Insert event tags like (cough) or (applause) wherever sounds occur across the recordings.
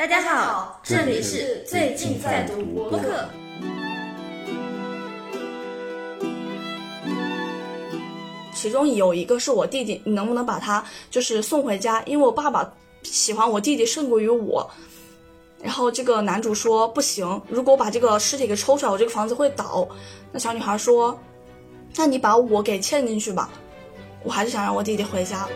大家好，这里是最近在读播客。其中有一个是我弟弟，你能不能把他就是送回家？因为我爸爸喜欢我弟弟胜过于我。然后这个男主说不行，如果我把这个尸体给抽出来，我这个房子会倒。那小女孩说，那你把我给嵌进去吧，我还是想让我弟弟回家。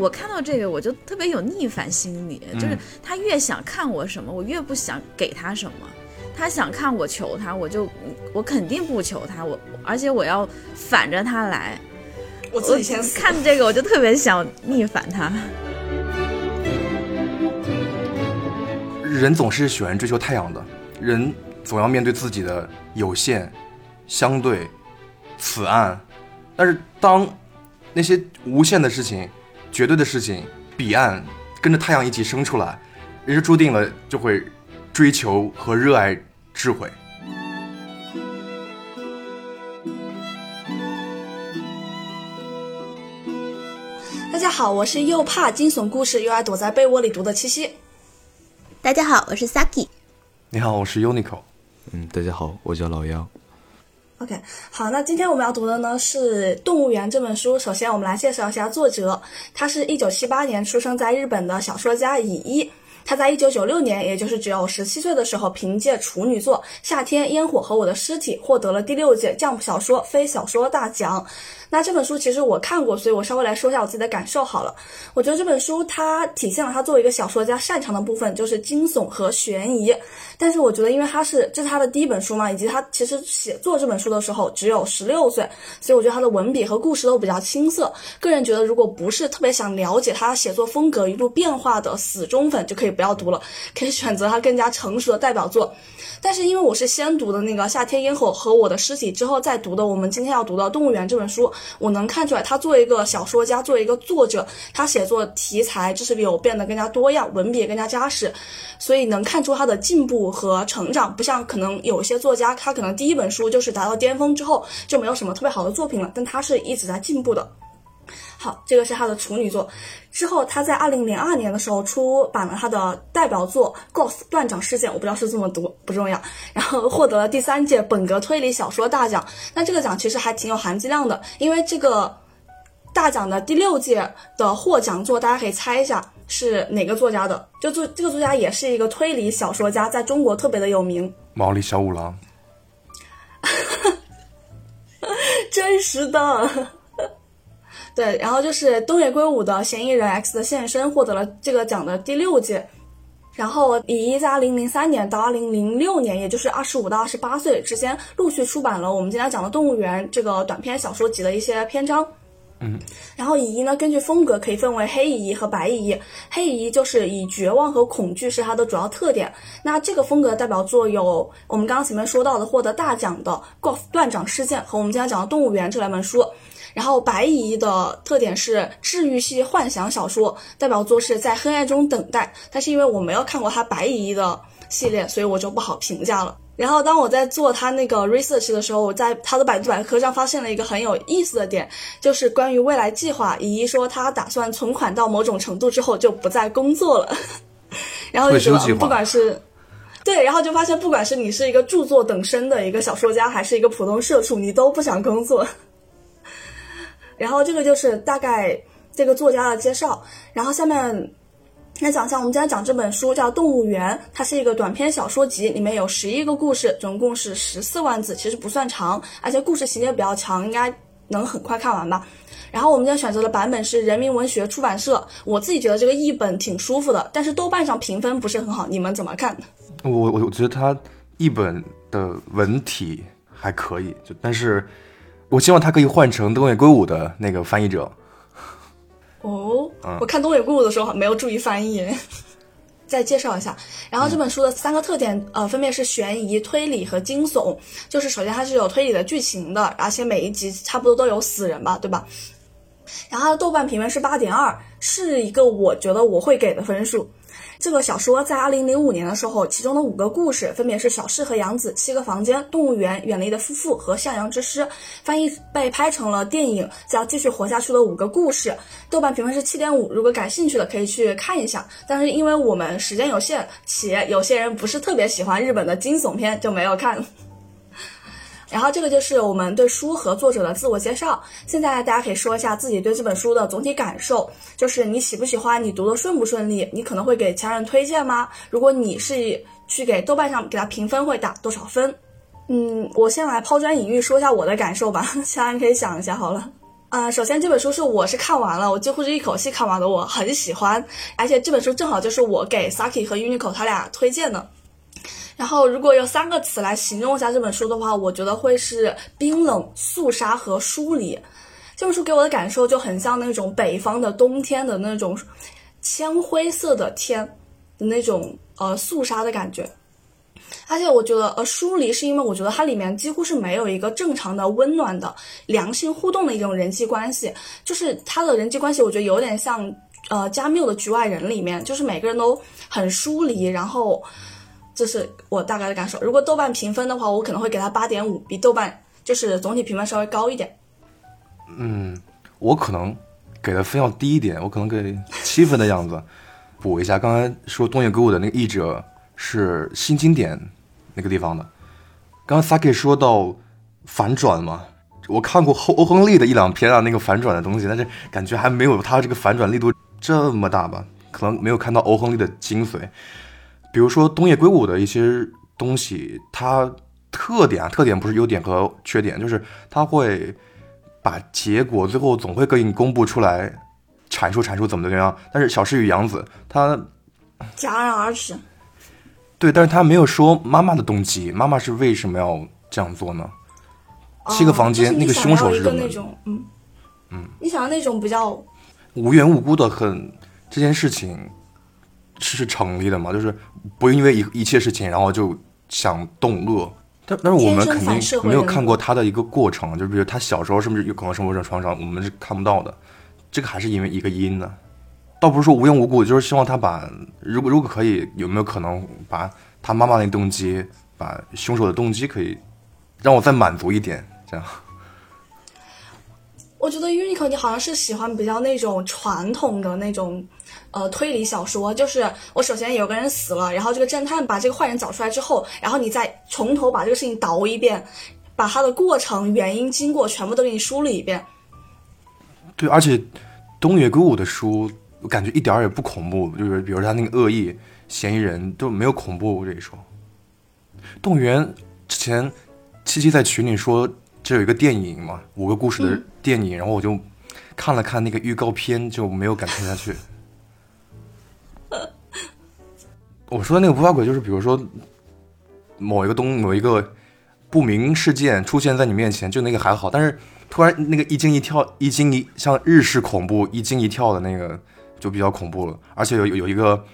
我看到这个，我就特别有逆反心理，就是他越想看我什么，我越不想给他什么。他想看我求他，我就我肯定不求他，我而且我要反着他来。我自己先看这个，我就特别想逆反他。人总是喜欢追求太阳的，人总要面对自己的有限、相对、此岸，但是当那些无限的事情、绝对的事情、彼岸跟着太阳一起升出来，人就注定了就会追求和热爱智慧。大家好，我是又怕惊悚故事又爱躲在被窝里读的七夕。大家好，我是 Saki。你好，我是 Unico。嗯，大家好，我叫老杨。OK，好，那今天我们要读的呢是《动物园》这本书。首先，我们来介绍一下作者，他是一九七八年出生在日本的小说家乙一。他在一九九六年，也就是只有十七岁的时候，凭借处女作《夏天烟火和我的尸体》获得了第六届 Jump 小说非小说大奖。那这本书其实我看过，所以我稍微来说一下我自己的感受好了。我觉得这本书它体现了他作为一个小说家擅长的部分，就是惊悚和悬疑。但是我觉得，因为他是这是他的第一本书嘛，以及他其实写作这本书的时候只有十六岁，所以我觉得他的文笔和故事都比较青涩。个人觉得，如果不是特别想了解他写作风格一路变化的死忠粉，就可以不要读了，可以选择他更加成熟的代表作。但是因为我是先读的那个《夏天烟火和我的尸体》之后再读的我们今天要读的《动物园》这本书。我能看出来，他作为一个小说家，作为一个作者，他写作题材就是有变得更加多样，文笔也更加扎实，所以能看出他的进步和成长。不像可能有些作家，他可能第一本书就是达到巅峰之后就没有什么特别好的作品了，但他是一直在进步的。好，这个是他的处女作。之后，他在二零零二年的时候出版了他的代表作《Ghost 断掌事件》，我不知道是这么读，不重要。然后获得了第三届本格推理小说大奖。那这个奖其实还挺有含金量的，因为这个大奖的第六届的获奖作，大家可以猜一下是哪个作家的？就作这个作家也是一个推理小说家，在中国特别的有名。毛利小五郎。(laughs) 真实的。对，然后就是东野圭吾的《嫌疑人 X 的现身》获得了这个奖的第六届，然后以一在二零零三年到二零零六年，也就是二十五到二十八岁之间，陆续出版了我们今天讲的《动物园》这个短篇小说集的一些篇章。嗯，然后乙一呢，根据风格可以分为黑乙一和白乙一。黑乙一就是以绝望和恐惧是它的主要特点。那这个风格代表作有我们刚刚前面说到的获得大奖的《Golf 断掌事件》和我们今天讲的《动物园》这两本书。然后白蚁的特点是治愈系幻想小说，代表作是在黑暗中等待。但是因为我没有看过他白蚁的系列，所以我就不好评价了。然后当我在做他那个 research 的时候，我在他的百度百科上发现了一个很有意思的点，就是关于未来计划。乙一说他打算存款到某种程度之后就不再工作了，(laughs) 然后就觉得不管是对，然后就发现不管是你是一个著作等身的一个小说家，还是一个普通社畜，你都不想工作。(laughs) 然后这个就是大概这个作家的介绍，然后下面来讲一下我们今天讲这本书叫《动物园》，它是一个短篇小说集，里面有十一个故事，总共是十四万字，其实不算长，而且故事情节比较强，应该能很快看完吧。然后我们今天选择的版本是人民文学出版社，我自己觉得这个译本挺舒服的，但是豆瓣上评分不是很好，你们怎么看？我我我觉得它译本的文体还可以，就但是。我希望他可以换成东野圭吾的那个翻译者。哦，我看东野圭吾的时候没有注意翻译。(laughs) 再介绍一下，然后这本书的三个特点，呃，分别是悬疑、推理和惊悚。就是首先它是有推理的剧情的，而且每一集差不多都有死人吧，对吧？然后它的豆瓣评分是八点二，是一个我觉得我会给的分数。这个小说在二零零五年的时候，其中的五个故事分别是《小适和杨子》《七个房间》《动物园》《远离的夫妇》和《向阳之诗》，翻译被拍成了电影，叫《继续活下去的五个故事》。豆瓣评分是七点五，如果感兴趣的可以去看一下。但是因为我们时间有限，且有些人不是特别喜欢日本的惊悚片，就没有看。然后这个就是我们对书和作者的自我介绍。现在大家可以说一下自己对这本书的总体感受，就是你喜不喜欢，你读的顺不顺利，你可能会给其他人推荐吗？如果你是去给豆瓣上给他评分，会打多少分？嗯，我先来抛砖引玉说一下我的感受吧，(laughs) 其他人可以想一下好了。嗯，首先这本书是我是看完了，我几乎是一口气看完的，我很喜欢，而且这本书正好就是我给 Saki 和 Uniqlo 他俩推荐的。然后，如果有三个词来形容一下这本书的话，我觉得会是冰冷、肃杀和疏离。这本书给我的感受就很像那种北方的冬天的那种铅灰色的天的那种呃肃杀的感觉。而且我觉得呃疏离是因为我觉得它里面几乎是没有一个正常的温暖的良性互动的一种人际关系，就是它的人际关系，我觉得有点像呃加缪的《局外人》里面，就是每个人都很疏离，然后。这是我大概的感受。如果豆瓣评分的话，我可能会给它八点五，比豆瓣就是总体评分稍微高一点。嗯，我可能给的分要低一点，我可能给七分的样子。补一下，刚才说东野圭吾的那个译者是新经典那个地方的。刚刚 Saki 说到反转嘛，我看过欧欧亨利的一两篇啊，那个反转的东西，但是感觉还没有他这个反转力度这么大吧？可能没有看到欧亨利的精髓。比如说东野圭吾的一些东西，它特点啊，特点不是优点和缺点，就是它会把结果最后总会给你公布出来，阐述阐述怎么怎么样。但是《小诗与杨子》他戛然而止，对，但是他没有说妈妈的动机，妈妈是为什么要这样做呢？七个房间，那个凶手是那种，嗯嗯，你想要那种比较无缘无故的很这件事情。是是成立的嘛？就是不因为一一切事情，然后就想动恶。但但是我们肯定没有看过他的一个过程，就比如他小时候是不是有可能生活在创伤，我们是看不到的。这个还是因为一个因呢，倒不是说无缘无故，就是希望他把，如果如果可以，有没有可能把他妈妈那动机，把凶手的动机可以让我再满足一点，这样。我觉得 Uniqlo 你好像是喜欢比较那种传统的那种，呃，推理小说。就是我首先有个人死了，然后这个侦探把这个坏人找出来之后，然后你再从头把这个事情倒一遍，把它的过程、原因、经过全部都给你梳理一遍。对，而且东野圭吾的书，我感觉一点儿也不恐怖。就是比如他那个恶意嫌疑人都没有恐怖这一说。动物园之前七七在群里说。这有一个电影嘛，五个故事的电影，然后我就看了看那个预告片，就没有敢看下去。我说的那个不怕鬼，就是比如说某一个东某一个不明事件出现在你面前，就那个还好，但是突然那个一惊一跳、一惊一像日式恐怖一惊一跳的那个就比较恐怖了，而且有有一个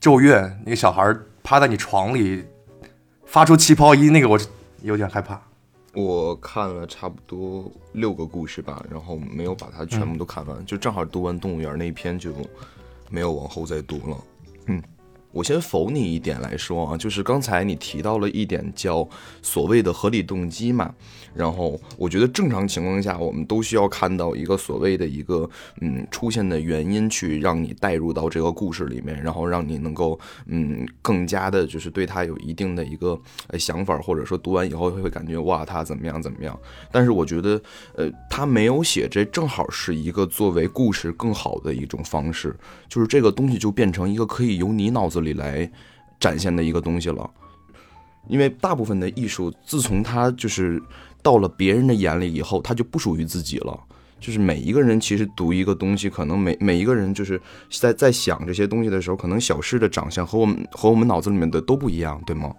咒怨，那个小孩趴在你床里发出气泡音，那个我有点害怕。我看了差不多六个故事吧，然后没有把它全部都看完，就正好读完动物园那一篇，就没有往后再读了。嗯。我先否你一点来说啊，就是刚才你提到了一点叫所谓的合理动机嘛，然后我觉得正常情况下，我们都需要看到一个所谓的一个嗯出现的原因，去让你带入到这个故事里面，然后让你能够嗯更加的，就是对他有一定的一个想法，或者说读完以后会感觉哇他怎么样怎么样。但是我觉得呃他没有写，这正好是一个作为故事更好的一种方式，就是这个东西就变成一个可以由你脑子里。里来展现的一个东西了，因为大部分的艺术，自从它就是到了别人的眼里以后，它就不属于自己了。就是每一个人其实读一个东西，可能每每一个人就是在在想这些东西的时候，可能小诗的长相和我们和我们脑子里面的都不一样，对吗？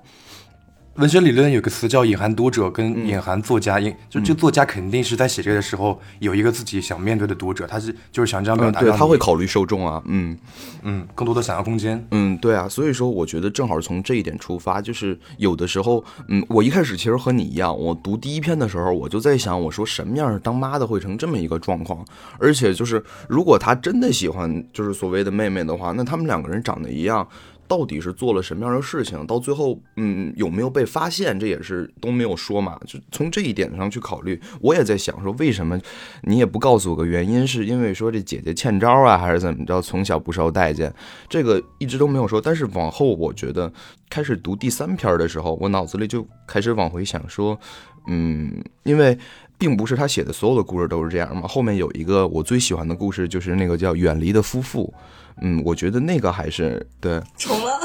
文学理论有个词叫隐含读者跟隐含作家，隐就这作家肯定是在写这个的时候有一个自己想面对的读者，他是就是想这样表达，对，他会考虑受众啊，嗯。嗯，更多的想象空间，嗯，对啊，所以说我觉得正好从这一点出发，就是有的时候，嗯，我一开始其实和你一样，我读第一篇的时候，我就在想，我说什么样当妈的会成这么一个状况，而且就是如果他真的喜欢就是所谓的妹妹的话，那他们两个人长得一样。到底是做了什么样的事情？到最后，嗯，有没有被发现？这也是都没有说嘛。就从这一点上去考虑，我也在想说，为什么你也不告诉我个原因？是因为说这姐姐欠招啊，还是怎么着？从小不受待见，这个一直都没有说。但是往后，我觉得开始读第三篇的时候，我脑子里就开始往回想说，嗯，因为并不是他写的所有的故事都是这样嘛。后面有一个我最喜欢的故事，就是那个叫《远离的夫妇》。嗯，我觉得那个还是对。重了。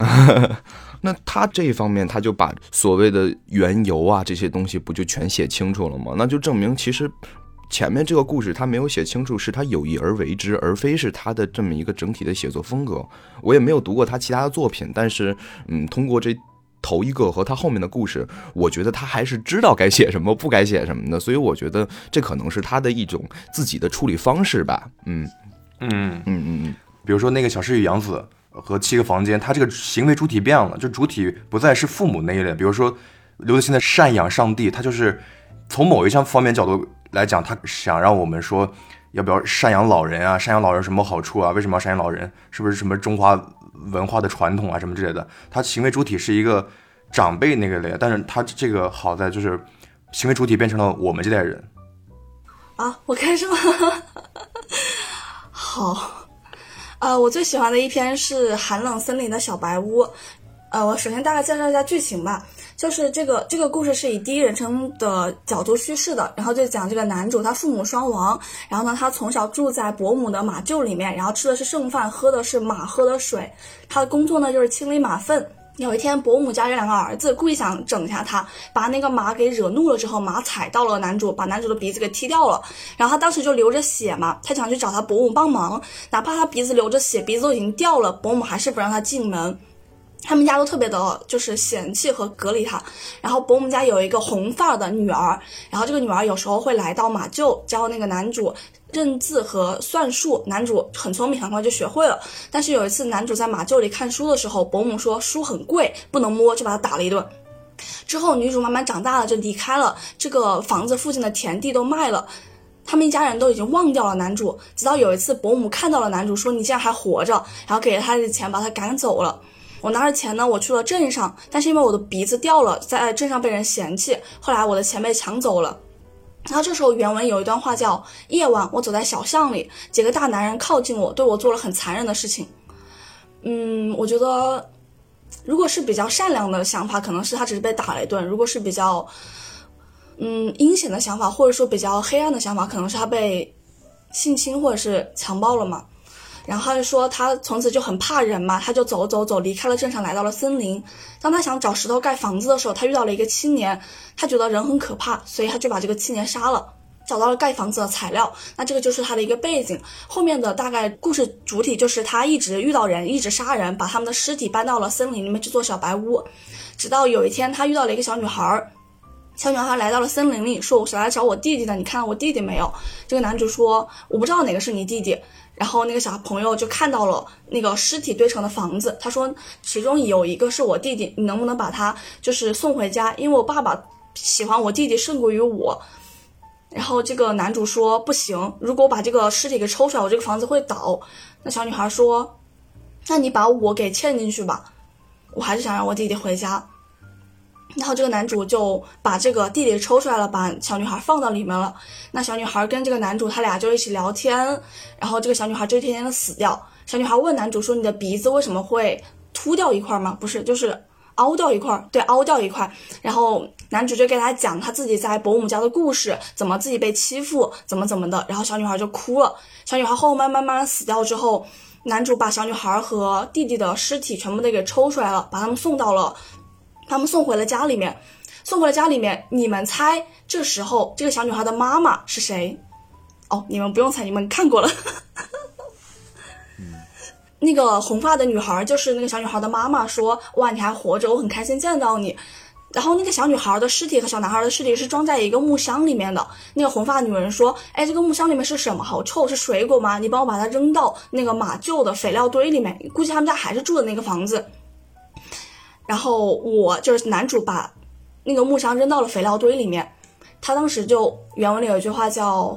(laughs) 那他这一方面，他就把所谓的缘由啊这些东西，不就全写清楚了吗？那就证明其实前面这个故事他没有写清楚，是他有意而为之，而非是他的这么一个整体的写作风格。我也没有读过他其他的作品，但是嗯，通过这头一个和他后面的故事，我觉得他还是知道该写什么，不该写什么的。所以我觉得这可能是他的一种自己的处理方式吧。嗯。嗯嗯嗯嗯，比如说那个小诗与杨子和七个房间，他这个行为主体变了，就主体不再是父母那一类。比如说刘德兴的赡养上帝，他就是从某一项方面角度来讲，他想让我们说要不要赡养老人啊？赡养老人什么好处啊？为什么要赡养老人？是不是什么中华文化的传统啊？什么之类的？他行为主体是一个长辈那个类，但是他这个好在就是行为主体变成了我们这代人。啊，我开始吗？好，呃，我最喜欢的一篇是《寒冷森林的小白屋》。呃，我首先大概介绍一下剧情吧，就是这个这个故事是以第一人称的角度叙事的，然后就讲这个男主他父母双亡，然后呢他从小住在伯母的马厩里面，然后吃的是剩饭，喝的是马喝的水，他的工作呢就是清理马粪。有一天，伯母家有两个儿子，故意想整一下他，把那个马给惹怒了之后，马踩到了男主，把男主的鼻子给踢掉了。然后他当时就流着血嘛，他想去找他伯母帮忙，哪怕他鼻子流着血，鼻子都已经掉了，伯母还是不让他进门。他们家都特别的，就是嫌弃和隔离他。然后伯母家有一个红发的女儿，然后这个女儿有时候会来到马厩教那个男主。认字和算术，男主很聪明，很快就学会了。但是有一次，男主在马厩里看书的时候，伯母说书很贵，不能摸，就把他打了一顿。之后，女主慢慢长大了，就离开了这个房子附近的田地都卖了。他们一家人都已经忘掉了男主，直到有一次，伯母看到了男主，说你竟然还活着，然后给了他的钱，把他赶走了。我拿着钱呢，我去了镇上，但是因为我的鼻子掉了，在镇上被人嫌弃，后来我的钱被抢走了。然后这时候原文有一段话叫：“夜晚，我走在小巷里，几个大男人靠近我，对我做了很残忍的事情。”嗯，我觉得，如果是比较善良的想法，可能是他只是被打了一顿；如果是比较，嗯，阴险的想法，或者说比较黑暗的想法，可能是他被性侵或者是强暴了嘛。然后他就说，他从此就很怕人嘛，他就走走走，离开了镇上，来到了森林。当他想找石头盖房子的时候，他遇到了一个青年，他觉得人很可怕，所以他就把这个青年杀了，找到了盖房子的材料。那这个就是他的一个背景。后面的大概故事主体就是他一直遇到人，一直杀人，把他们的尸体搬到了森林里面去做小白屋。直到有一天，他遇到了一个小女孩，小女孩来到了森林里，说：“我是来找我弟弟的，你看到我弟弟没有？”这个男主说：“我不知道哪个是你弟弟。”然后那个小朋友就看到了那个尸体堆成的房子，他说其中有一个是我弟弟，你能不能把他就是送回家？因为我爸爸喜欢我弟弟胜过于我。然后这个男主说不行，如果我把这个尸体给抽出来，我这个房子会倒。那小女孩说，那你把我给嵌进去吧，我还是想让我弟弟回家。然后这个男主就把这个弟弟抽出来了，把小女孩放到里面了。那小女孩跟这个男主他俩就一起聊天，然后这个小女孩就一天天的死掉。小女孩问男主说：“你的鼻子为什么会秃掉一块吗？不是，就是凹掉一块。对，凹掉一块。”然后男主就给他讲他自己在伯母家的故事，怎么自己被欺负，怎么怎么的。然后小女孩就哭了。小女孩后慢慢慢死掉之后，男主把小女孩和弟弟的尸体全部都给抽出来了，把他们送到了。他们送回了家里面，送回了家里面。你们猜，这时候这个小女孩的妈妈是谁？哦，你们不用猜，你们看过了。那个红发的女孩，就是那个小女孩的妈妈说：“哇，你还活着，我很开心见到你。”然后那个小女孩的尸体和小男孩的尸体是装在一个木箱里面的。那个红发女人说：“哎，这个木箱里面是什么？好臭，是水果吗？你帮我把它扔到那个马厩的肥料堆里面。估计他们家还是住的那个房子。”然后我就是男主把那个木箱扔到了肥料堆里面。他当时就原文里有一句话叫：“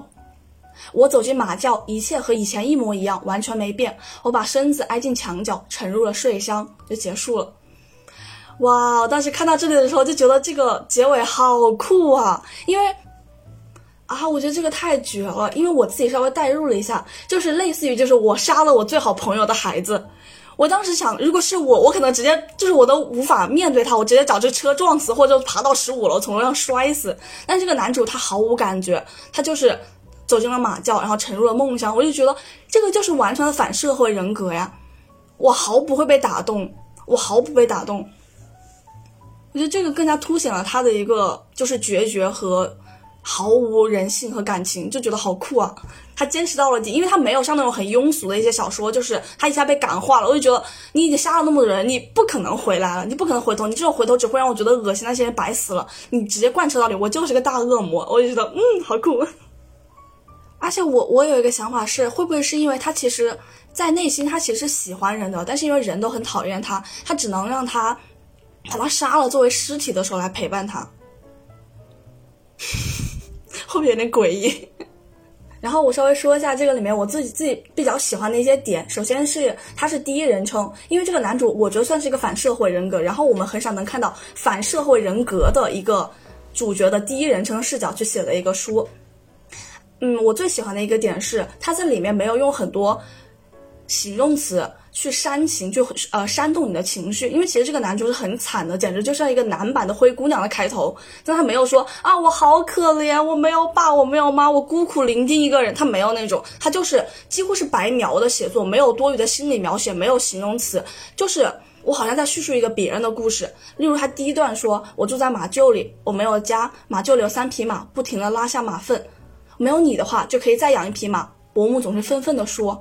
我走进马厩，一切和以前一模一样，完全没变。我把身子挨进墙角，沉入了睡乡，就结束了。”哇！我当时看到这里的时候就觉得这个结尾好酷啊，因为啊，我觉得这个太绝了。因为我自己稍微代入了一下，就是类似于就是我杀了我最好朋友的孩子。我当时想，如果是我，我可能直接就是我都无法面对他，我直接找这车撞死，或者爬到十五楼从楼上摔死。但这个男主他毫无感觉，他就是走进了马厩，然后沉入了梦乡。我就觉得这个就是完全的反社会人格呀！我毫不会被打动，我毫不被打动。我觉得这个更加凸显了他的一个就是决绝和毫无人性和感情，就觉得好酷啊！他坚持到了底，因为他没有像那种很庸俗的一些小说，就是他一下被感化了。我就觉得你已经杀了那么多人，你不可能回来了，你不可能回头，你这种回头只会让我觉得恶心，那些人白死了。你直接贯彻到底，我就是个大恶魔，我就觉得嗯，好酷。(laughs) 而且我我有一个想法是，会不会是因为他其实，在内心他其实喜欢人的，但是因为人都很讨厌他，他只能让他。把他杀了，作为尸体的时候来陪伴他，(laughs) 后面有点诡异？(laughs) 然后我稍微说一下这个里面我自己自己比较喜欢的一些点。首先是他是第一人称，因为这个男主我觉得算是一个反社会人格，然后我们很少能看到反社会人格的一个主角的第一人称视角去写的一个书。嗯，我最喜欢的一个点是他在里面没有用很多形容词。去煽情，就呃煽动你的情绪，因为其实这个男主是很惨的，简直就像一个男版的灰姑娘的开头。但他没有说啊，我好可怜，我没有爸，我没有妈，我孤苦伶仃一个人。他没有那种，他就是几乎是白描的写作，没有多余的心理描写，没有形容词，就是我好像在叙述一个别人的故事。例如他第一段说，我住在马厩里，我没有家，马厩里有三匹马，不停的拉下马粪。没有你的话，就可以再养一匹马。伯母总是愤愤地说。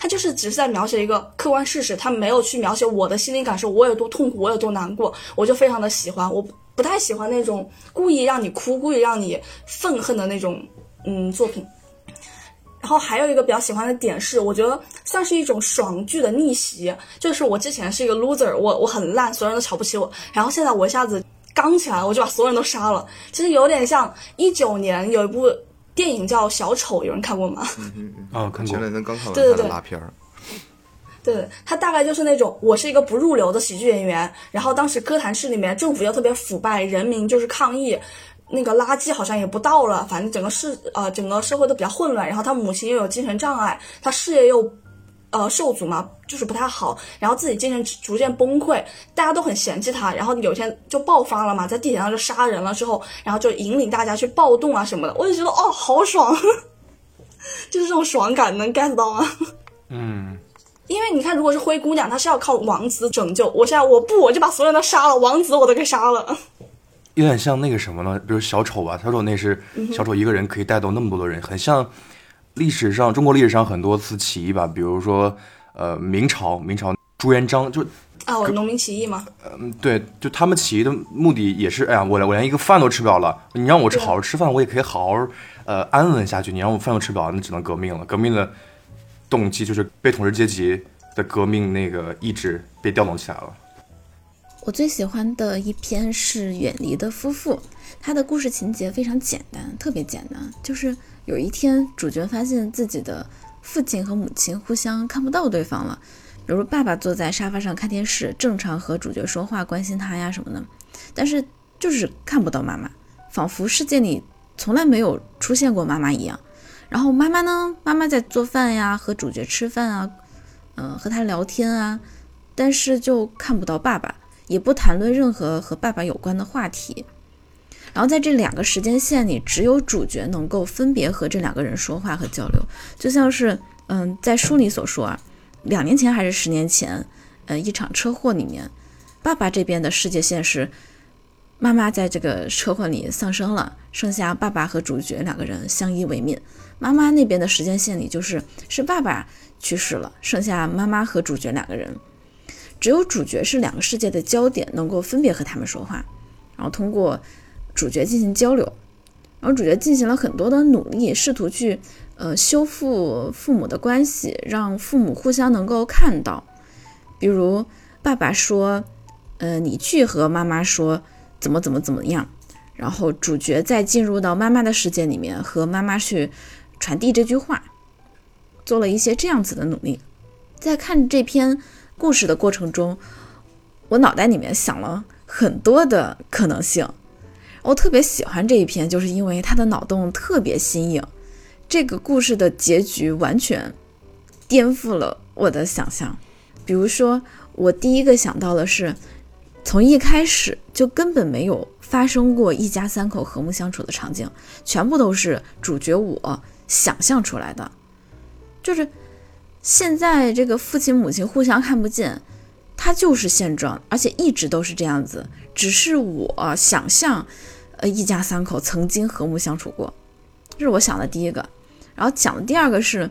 他就是只是在描写一个客观事实，他没有去描写我的心理感受，我有多痛苦，我有多难过，我就非常的喜欢。我不太喜欢那种故意让你哭、故意让你愤恨的那种嗯作品。然后还有一个比较喜欢的点是，我觉得算是一种爽剧的逆袭，就是我之前是一个 loser，我我很烂，所有人都瞧不起我，然后现在我一下子刚起来，我就把所有人都杀了。其实有点像一九年有一部。电影叫《小丑》，有人看过吗？嗯嗯嗯，啊，看过。前两天刚看完他的拉片儿。对，他大概就是那种，我是一个不入流的喜剧演员，然后当时歌坛市里面政府又特别腐败，人民就是抗议，那个垃圾好像也不倒了，反正整个市呃整个社会都比较混乱，然后他母亲又有精神障碍，他事业又。呃，受阻嘛，就是不太好，然后自己精神逐渐崩溃，大家都很嫌弃他，然后有一天就爆发了嘛，在地铁上就杀人了之后，然后就引领大家去暴动啊什么的，我就觉得哦，好爽，(laughs) 就是这种爽感能 get 到吗？嗯，因为你看，如果是灰姑娘，她是要靠王子拯救，我现在我不，我就把所有人都杀了，王子我都给杀了，有点像那个什么呢？比如小丑吧，小丑那是小丑一个人可以带动那么多的人，很像。历史上，中国历史上很多次起义吧，比如说，呃，明朝，明朝朱元璋就啊，我农民起义吗？嗯，对，就他们起义的目的也是，哎呀，我我连一个饭都吃不了了，你让我好好吃饭，我也可以好好呃安稳下去。你让我饭都吃不了，那只能革命了。革命的动机就是被统治阶级的革命那个意志被调动起来了。我最喜欢的一篇是《远离的夫妇》，他的故事情节非常简单，特别简单，就是。有一天，主角发现自己的父亲和母亲互相看不到对方了。比如，爸爸坐在沙发上看电视，正常和主角说话、关心他呀什么的，但是就是看不到妈妈，仿佛世界里从来没有出现过妈妈一样。然后妈妈呢？妈妈在做饭呀，和主角吃饭啊，嗯，和他聊天啊，但是就看不到爸爸，也不谈论任何和爸爸有关的话题。然后在这两个时间线里，只有主角能够分别和这两个人说话和交流，就像是，嗯，在书里所说啊，两年前还是十年前，呃，一场车祸里面，爸爸这边的世界线是，妈妈在这个车祸里丧生了，剩下爸爸和主角两个人相依为命。妈妈那边的时间线里就是是爸爸去世了，剩下妈妈和主角两个人，只有主角是两个世界的焦点，能够分别和他们说话，然后通过主角进行交流，然后主角进行了很多的努力，试图去呃修复父母的关系，让父母互相能够看到，比如爸爸说，呃，你去和妈妈说。怎么怎么怎么样，然后主角再进入到妈妈的世界里面，和妈妈去传递这句话，做了一些这样子的努力。在看这篇故事的过程中，我脑袋里面想了很多的可能性。我特别喜欢这一篇，就是因为他的脑洞特别新颖。这个故事的结局完全颠覆了我的想象。比如说，我第一个想到的是。从一开始就根本没有发生过一家三口和睦相处的场景，全部都是主角我想象出来的。就是现在这个父亲母亲互相看不见，它就是现状，而且一直都是这样子。只是我想象，呃，一家三口曾经和睦相处过，这是我想的第一个。然后讲的第二个是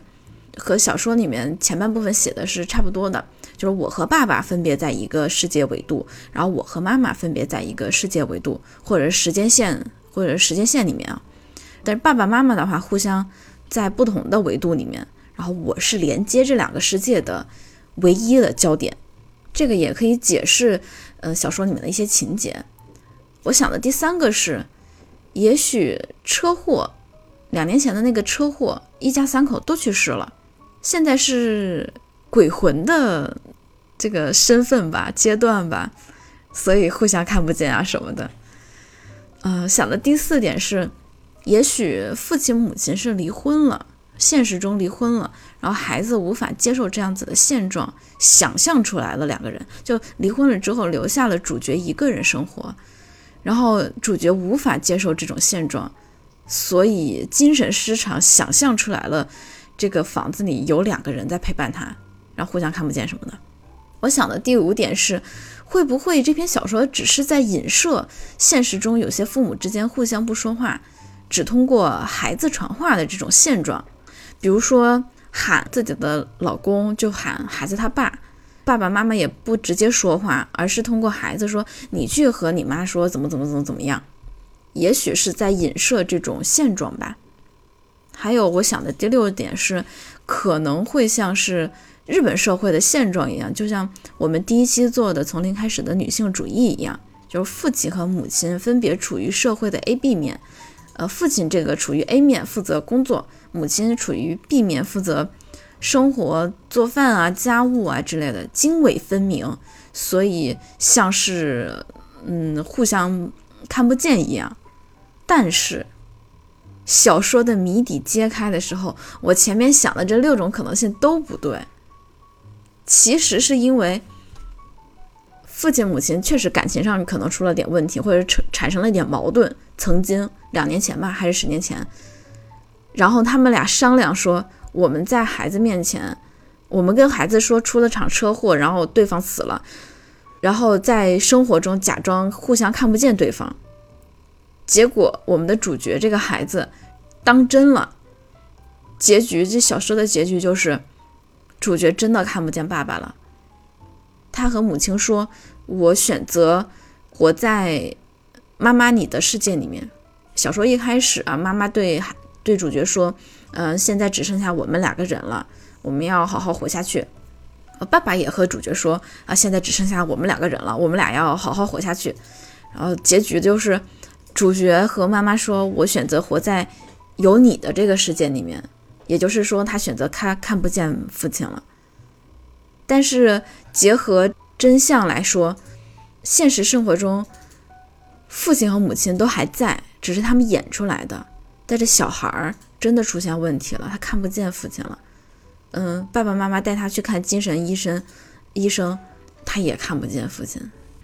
和小说里面前半部分写的是差不多的。就是我和爸爸分别在一个世界维度，然后我和妈妈分别在一个世界维度，或者时间线，或者时间线里面啊。但是爸爸妈妈的话，互相在不同的维度里面，然后我是连接这两个世界的唯一的焦点。这个也可以解释，呃，小说里面的一些情节。我想的第三个是，也许车祸，两年前的那个车祸，一家三口都去世了，现在是鬼魂的。这个身份吧，阶段吧，所以互相看不见啊什么的。呃，想的第四点是，也许父亲母亲是离婚了，现实中离婚了，然后孩子无法接受这样子的现状，想象出来了两个人就离婚了之后，留下了主角一个人生活，然后主角无法接受这种现状，所以精神失常，想象出来了这个房子里有两个人在陪伴他，然后互相看不见什么的。我想的第五点是，会不会这篇小说只是在影射现实中有些父母之间互相不说话，只通过孩子传话的这种现状？比如说喊自己的老公就喊孩子他爸，爸爸妈妈也不直接说话，而是通过孩子说你去和你妈说怎么怎么怎么怎么样，也许是在影射这种现状吧。还有我想的第六点是，可能会像是。日本社会的现状一样，就像我们第一期做的从零开始的女性主义一样，就是父亲和母亲分别处于社会的 A、B 面，呃，父亲这个处于 A 面负责工作，母亲处于 B 面负责生活、做饭啊、家务啊之类的，泾渭分明，所以像是嗯互相看不见一样。但是小说的谜底揭开的时候，我前面想的这六种可能性都不对。其实是因为父亲母亲确实感情上可能出了点问题，或者产产生了一点矛盾。曾经两年前吧，还是十年前，然后他们俩商量说，我们在孩子面前，我们跟孩子说出了场车祸，然后对方死了，然后在生活中假装互相看不见对方。结果我们的主角这个孩子当真了，结局这小说的结局就是。主角真的看不见爸爸了。他和母亲说：“我选择活在妈妈你的世界里面。”小说一开始啊，妈妈对对主角说：“嗯，现在只剩下我们两个人了，我们要好好活下去。”爸爸也和主角说：“啊，现在只剩下我们两个人了，我们俩要好好活下去。”然后结局就是主角和妈妈说：“我选择活在有你的这个世界里面。”也就是说，他选择看看不见父亲了。但是结合真相来说，现实生活中，父亲和母亲都还在，只是他们演出来的。但是小孩儿真的出现问题了，他看不见父亲了。嗯，爸爸妈妈带他去看精神医生，医生他也看不见父亲。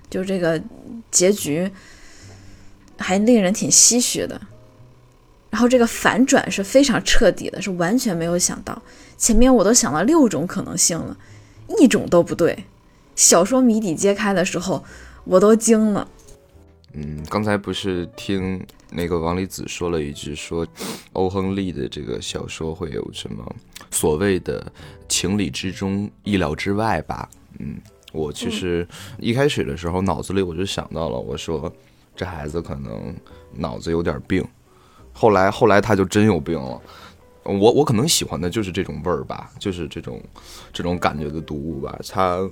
就这个结局，还令人挺唏嘘的。然后这个反转是非常彻底的，是完全没有想到。前面我都想了六种可能性了，一种都不对。小说谜底揭开的时候，我都惊了。嗯，刚才不是听那个王离子说了一句，说欧亨利的这个小说会有什么所谓的情理之中、意料之外吧？嗯，我其实一开始的时候脑子里我就想到了，我说这孩子可能脑子有点病。后来后来他就真有病了。我我可能喜欢的就是这种味儿吧，就是这种这种感觉的读物吧，他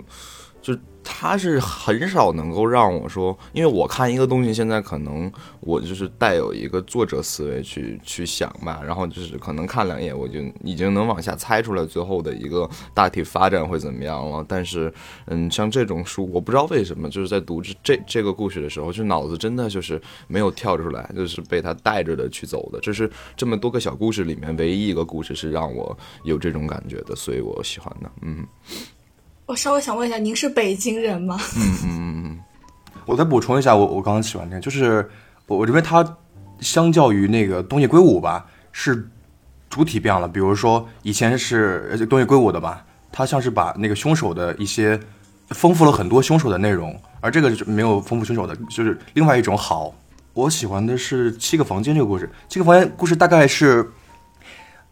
就。他是很少能够让我说，因为我看一个东西，现在可能我就是带有一个作者思维去去想吧，然后就是可能看两眼，我就已经能往下猜出来最后的一个大体发展会怎么样了。但是，嗯，像这种书，我不知道为什么，就是在读这这这个故事的时候，就脑子真的就是没有跳出来，就是被他带着的去走的。这是这么多个小故事里面唯一一个故事是让我有这种感觉的，所以我喜欢的，嗯。我稍微想问一下，您是北京人吗？嗯嗯嗯嗯。(laughs) 我再补充一下，我我刚刚喜欢这个，就是我我认为它相较于那个东野圭吾吧，是主体变了。比如说以前是东野圭吾的吧，他像是把那个凶手的一些丰富了很多凶手的内容，而这个就没有丰富凶手的，就是另外一种好。我喜欢的是七个房间这个故事，七个房间故事大概是。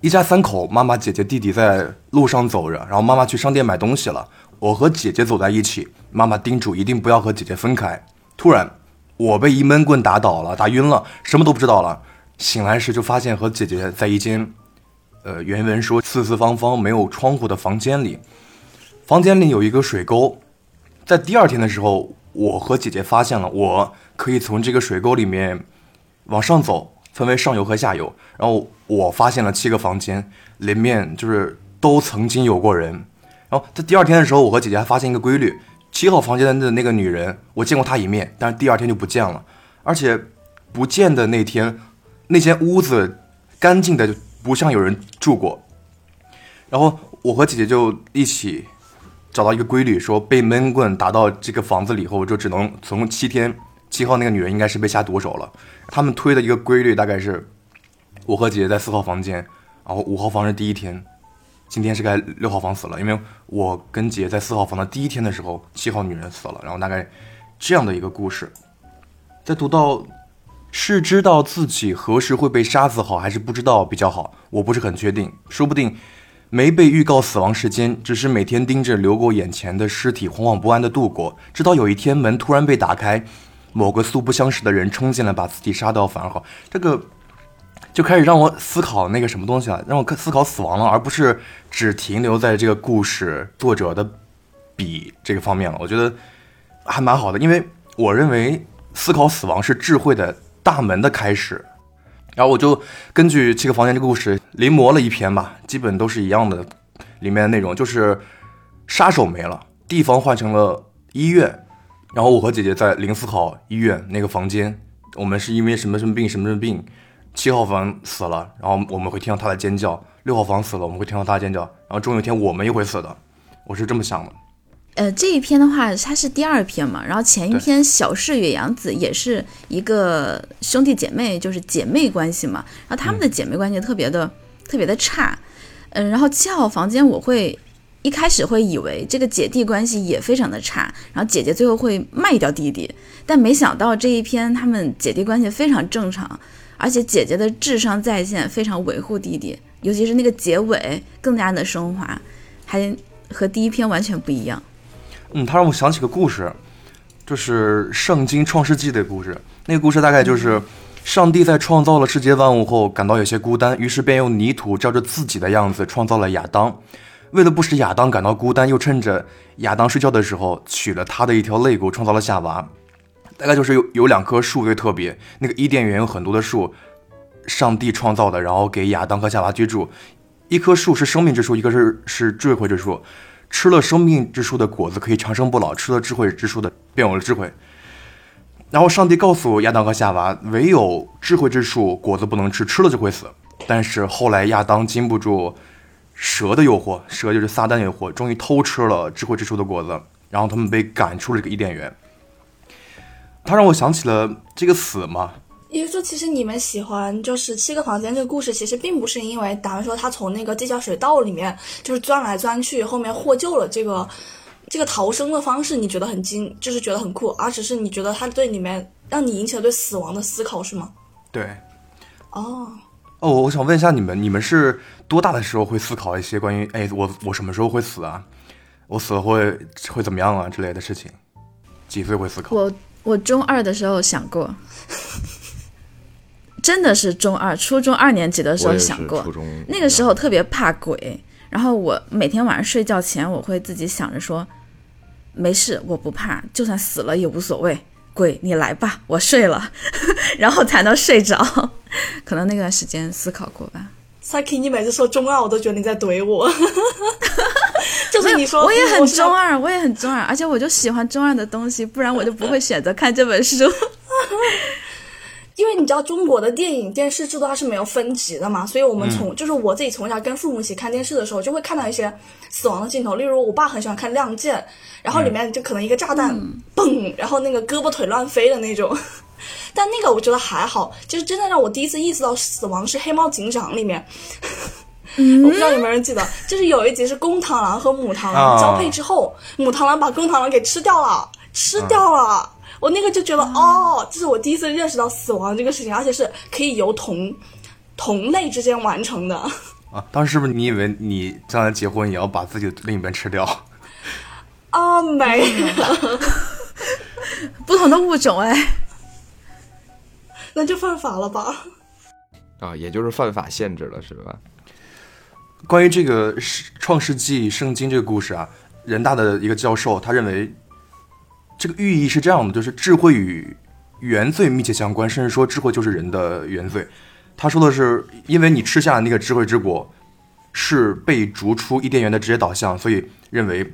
一家三口，妈妈、姐姐、弟弟在路上走着，然后妈妈去商店买东西了。我和姐姐走在一起，妈妈叮嘱一定不要和姐姐分开。突然，我被一闷棍打倒了，打晕了，什么都不知道了。醒来时就发现和姐姐在一间，呃，原文说四四方方没有窗户的房间里，房间里有一个水沟。在第二天的时候，我和姐姐发现了，我可以从这个水沟里面往上走。分为上游和下游，然后我发现了七个房间，里面就是都曾经有过人。然后在第二天的时候，我和姐姐还发现一个规律：七号房间的那个女人，我见过她一面，但是第二天就不见了。而且不见的那天，那间屋子干净的就不像有人住过。然后我和姐姐就一起找到一个规律，说被闷棍打到这个房子里以后，就只能从七天。七号那个女人应该是被下毒手了。他们推的一个规律大概是：我和姐姐在四号房间，然后五号房是第一天，今天是该六号房死了。因为我跟姐在四号房的第一天的时候，七号女人死了。然后大概这样的一个故事，在读到是知道自己何时会被杀死好，还是不知道比较好？我不是很确定，说不定没被预告死亡时间，只是每天盯着流过眼前的尸体，惶惶不安的度过，直到有一天门突然被打开。某个素不相识的人冲进来，把自己杀掉反而好。这个就开始让我思考那个什么东西了，让我思考死亡了，而不是只停留在这个故事作者的笔这个方面了。我觉得还蛮好的，因为我认为思考死亡是智慧的大门的开始。然后我就根据这个房间这个故事临摹了一篇吧，基本都是一样的，里面的内容就是杀手没了，地方换成了医院。然后我和姐姐在零思考医院那个房间，我们是因为什么什么病什么什么病，七号房死了，然后我们会听到他的尖叫；六号房死了，我们会听到他的尖叫，然后终有一天我们也会死的，我是这么想的。呃，这一篇的话，它是第二篇嘛，然后前一篇《小室野洋子》也是一个兄弟姐妹，就是姐妹关系嘛，然后他们的姐妹关系特别的特别的差，嗯，然后七号房间我会。一开始会以为这个姐弟关系也非常的差，然后姐姐最后会卖掉弟弟，但没想到这一篇他们姐弟关系非常正常，而且姐姐的智商在线，非常维护弟弟，尤其是那个结尾更加的升华，还和第一篇完全不一样。嗯，他让我想起个故事，就是《圣经创世纪》的故事。那个故事大概就是，上帝在创造了世界万物后，感到有些孤单，于是便用泥土照着自己的样子创造了亚当。为了不使亚当感到孤单，又趁着亚当睡觉的时候取了他的一条肋骨，创造了夏娃。大概就是有有两棵树最特别，那个伊甸园有很多的树，上帝创造的，然后给亚当和夏娃居住。一棵树是生命之树，一个是是智慧之树。吃了生命之树的果子可以长生不老，吃了智慧之树的便有了智慧。然后上帝告诉亚当和夏娃，唯有智慧之树果子不能吃，吃了就会死。但是后来亚当禁不住。蛇的诱惑，蛇就是撒旦诱惑，终于偷吃了智慧之树的果子，然后他们被赶出了这个伊甸园。他让我想起了这个死嘛，也就是说，其实你们喜欢就是七个房间这个故事，其实并不是因为，打完说他从那个地下水道里面就是钻来钻去，后面获救了这个这个逃生的方式，你觉得很精，就是觉得很酷，而只是你觉得他对里面让你引起了对死亡的思考，是吗？对。哦，哦，我想问一下你们，你们是多大的时候会思考一些关于，哎，我我什么时候会死啊？我死了会会怎么样啊之类的事情？几岁会思考？我我中二的时候想过，(laughs) 真的是中二，初中二年级的时候想过。那个时候特别怕鬼，然后我每天晚上睡觉前，我会自己想着说，没事，我不怕，就算死了也无所谓。鬼，你来吧，我睡了，(laughs) 然后才能睡着。可能那段时间思考过吧。Saki，你每次说中二，我都觉得你在怼我。(laughs) 就是你说，我也很中二，我也很中二，而且我就喜欢中二的东西，不然我就不会选择看这本书。(laughs) 因为你知道中国的电影电视制度它是没有分级的嘛，所以我们从就是我自己从小跟父母一起看电视的时候，就会看到一些死亡的镜头。例如我爸很喜欢看《亮剑》，然后里面就可能一个炸弹嘣，然后那个胳膊腿乱飞的那种。(laughs) 但那个我觉得还好，就是真的让我第一次意识到死亡是《黑猫警长》里面。(laughs) 我不知道有没有人记得，就是有一集是公螳螂和母螳螂交配之后，母螳螂把公螳螂给吃掉了，吃掉了。我那个就觉得，哦，这是我第一次认识到死亡这个事情，而且是可以由同同类之间完成的。(laughs) 啊，当时是不是你以为你将来结婚也要把自己的另一半吃掉？啊，没有，不同的物种哎，那就犯法了吧？啊，也就是犯法限制了，是吧？关于这个创世纪圣经这个故事啊，人大的一个教授他认为。这个寓意是这样的，就是智慧与原罪密切相关，甚至说智慧就是人的原罪。他说的是，因为你吃下那个智慧之果，是被逐出伊甸园的直接导向，所以认为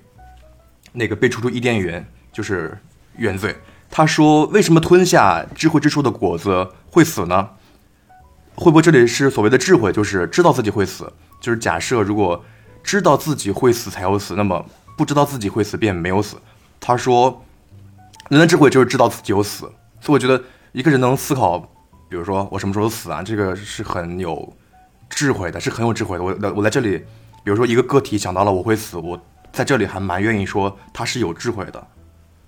那个被逐出伊甸园就是原罪。他说，为什么吞下智慧之树的果子会死呢？会不会这里是所谓的智慧，就是知道自己会死？就是假设如果知道自己会死才有死，那么不知道自己会死便没有死。他说。人的智慧就是知道自己有死，所以我觉得一个人能思考，比如说我什么时候死啊，这个是很有智慧的，是很有智慧的。我我在这里，比如说一个个体想到了我会死，我在这里还蛮愿意说他是有智慧的。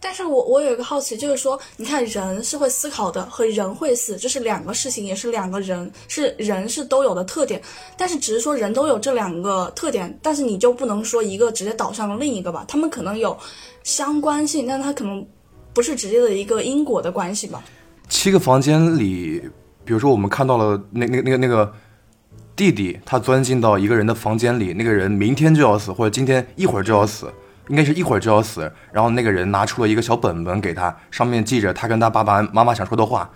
但是我我有一个好奇，就是说，你看人是会思考的，和人会死，这是两个事情，也是两个人，是人是都有的特点。但是只是说人都有这两个特点，但是你就不能说一个直接导向了另一个吧？他们可能有相关性，但他可能。不是直接的一个因果的关系吧？七个房间里，比如说我们看到了那那那个那个弟弟，他钻进到一个人的房间里，那个人明天就要死，或者今天一会儿就要死，应该是一会儿就要死。然后那个人拿出了一个小本本给他，上面记着他跟他爸爸妈妈想说的话，